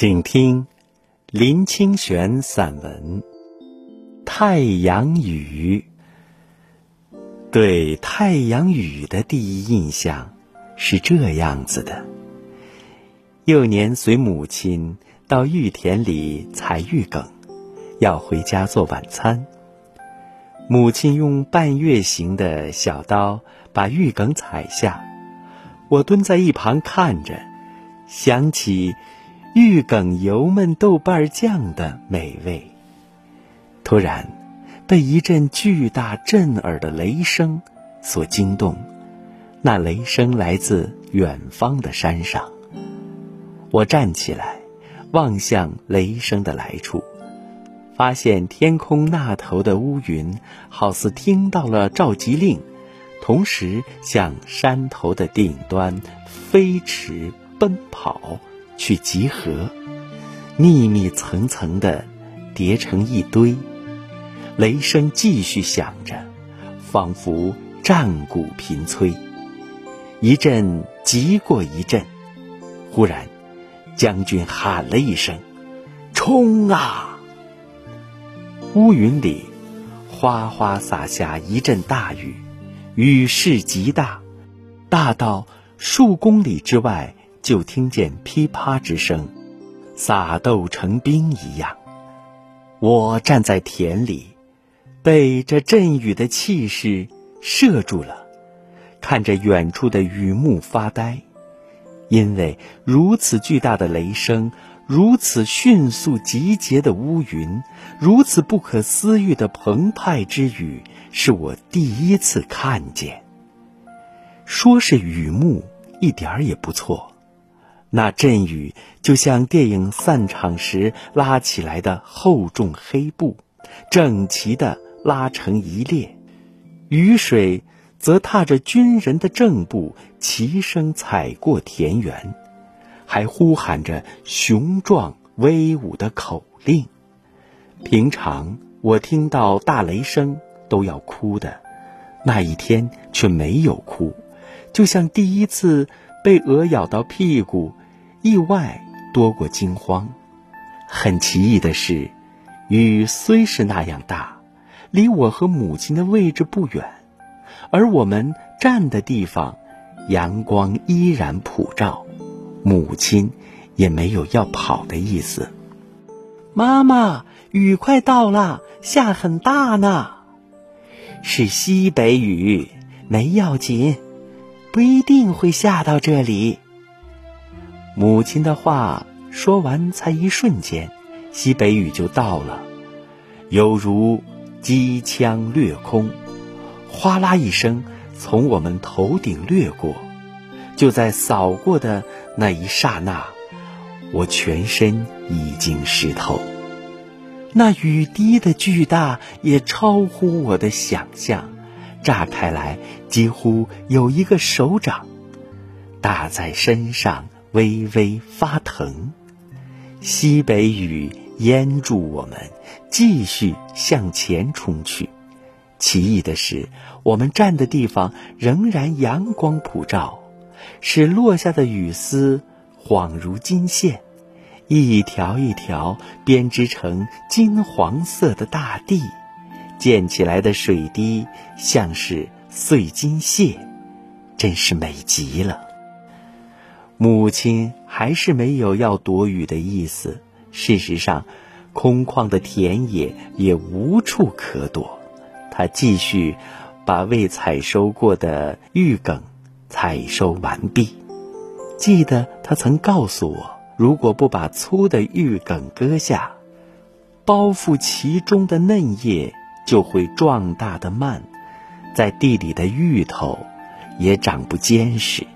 请听林清玄散文《太阳雨》。对太阳雨的第一印象是这样子的：幼年随母亲到玉田里采玉梗，要回家做晚餐。母亲用半月形的小刀把玉梗采下，我蹲在一旁看着，想起。玉梗油焖豆瓣酱的美味。突然，被一阵巨大震耳的雷声所惊动。那雷声来自远方的山上。我站起来，望向雷声的来处，发现天空那头的乌云好似听到了召集令，同时向山头的顶端飞驰奔跑。去集合，密密层层的叠成一堆，雷声继续响着，仿佛战鼓频催，一阵急过一阵。忽然，将军喊了一声：“冲啊！”乌云里哗哗洒下一阵大雨，雨势极大，大到数公里之外。就听见噼啪之声，撒豆成兵一样。我站在田里，被这阵雨的气势摄住了，看着远处的雨幕发呆。因为如此巨大的雷声，如此迅速集结的乌云，如此不可思议的澎湃之雨，是我第一次看见。说是雨幕，一点儿也不错。那阵雨就像电影散场时拉起来的厚重黑布，整齐地拉成一列；雨水则踏着军人的正步，齐声踩过田园，还呼喊着雄壮威武的口令。平常我听到大雷声都要哭的，那一天却没有哭，就像第一次被鹅咬到屁股。意外多过惊慌。很奇异的是，雨虽是那样大，离我和母亲的位置不远，而我们站的地方，阳光依然普照，母亲也没有要跑的意思。妈妈，雨快到了，下很大呢。是西北雨，没要紧，不一定会下到这里。母亲的话说完，才一瞬间，西北雨就到了，犹如机枪掠空，哗啦一声从我们头顶掠过。就在扫过的那一刹那，我全身已经湿透。那雨滴的巨大也超乎我的想象，炸开来几乎有一个手掌，打在身上。微微发疼，西北雨淹住我们，继续向前冲去。奇异的是，我们站的地方仍然阳光普照，使落下的雨丝恍如金线，一条一条编织成金黄色的大地，溅起来的水滴像是碎金屑，真是美极了。母亲还是没有要躲雨的意思。事实上，空旷的田野也无处可躲。她继续把未采收过的玉梗采收完毕。记得她曾告诉我，如果不把粗的玉梗割下，包覆其中的嫩叶就会壮大的慢，在地里的芋头也长不坚实。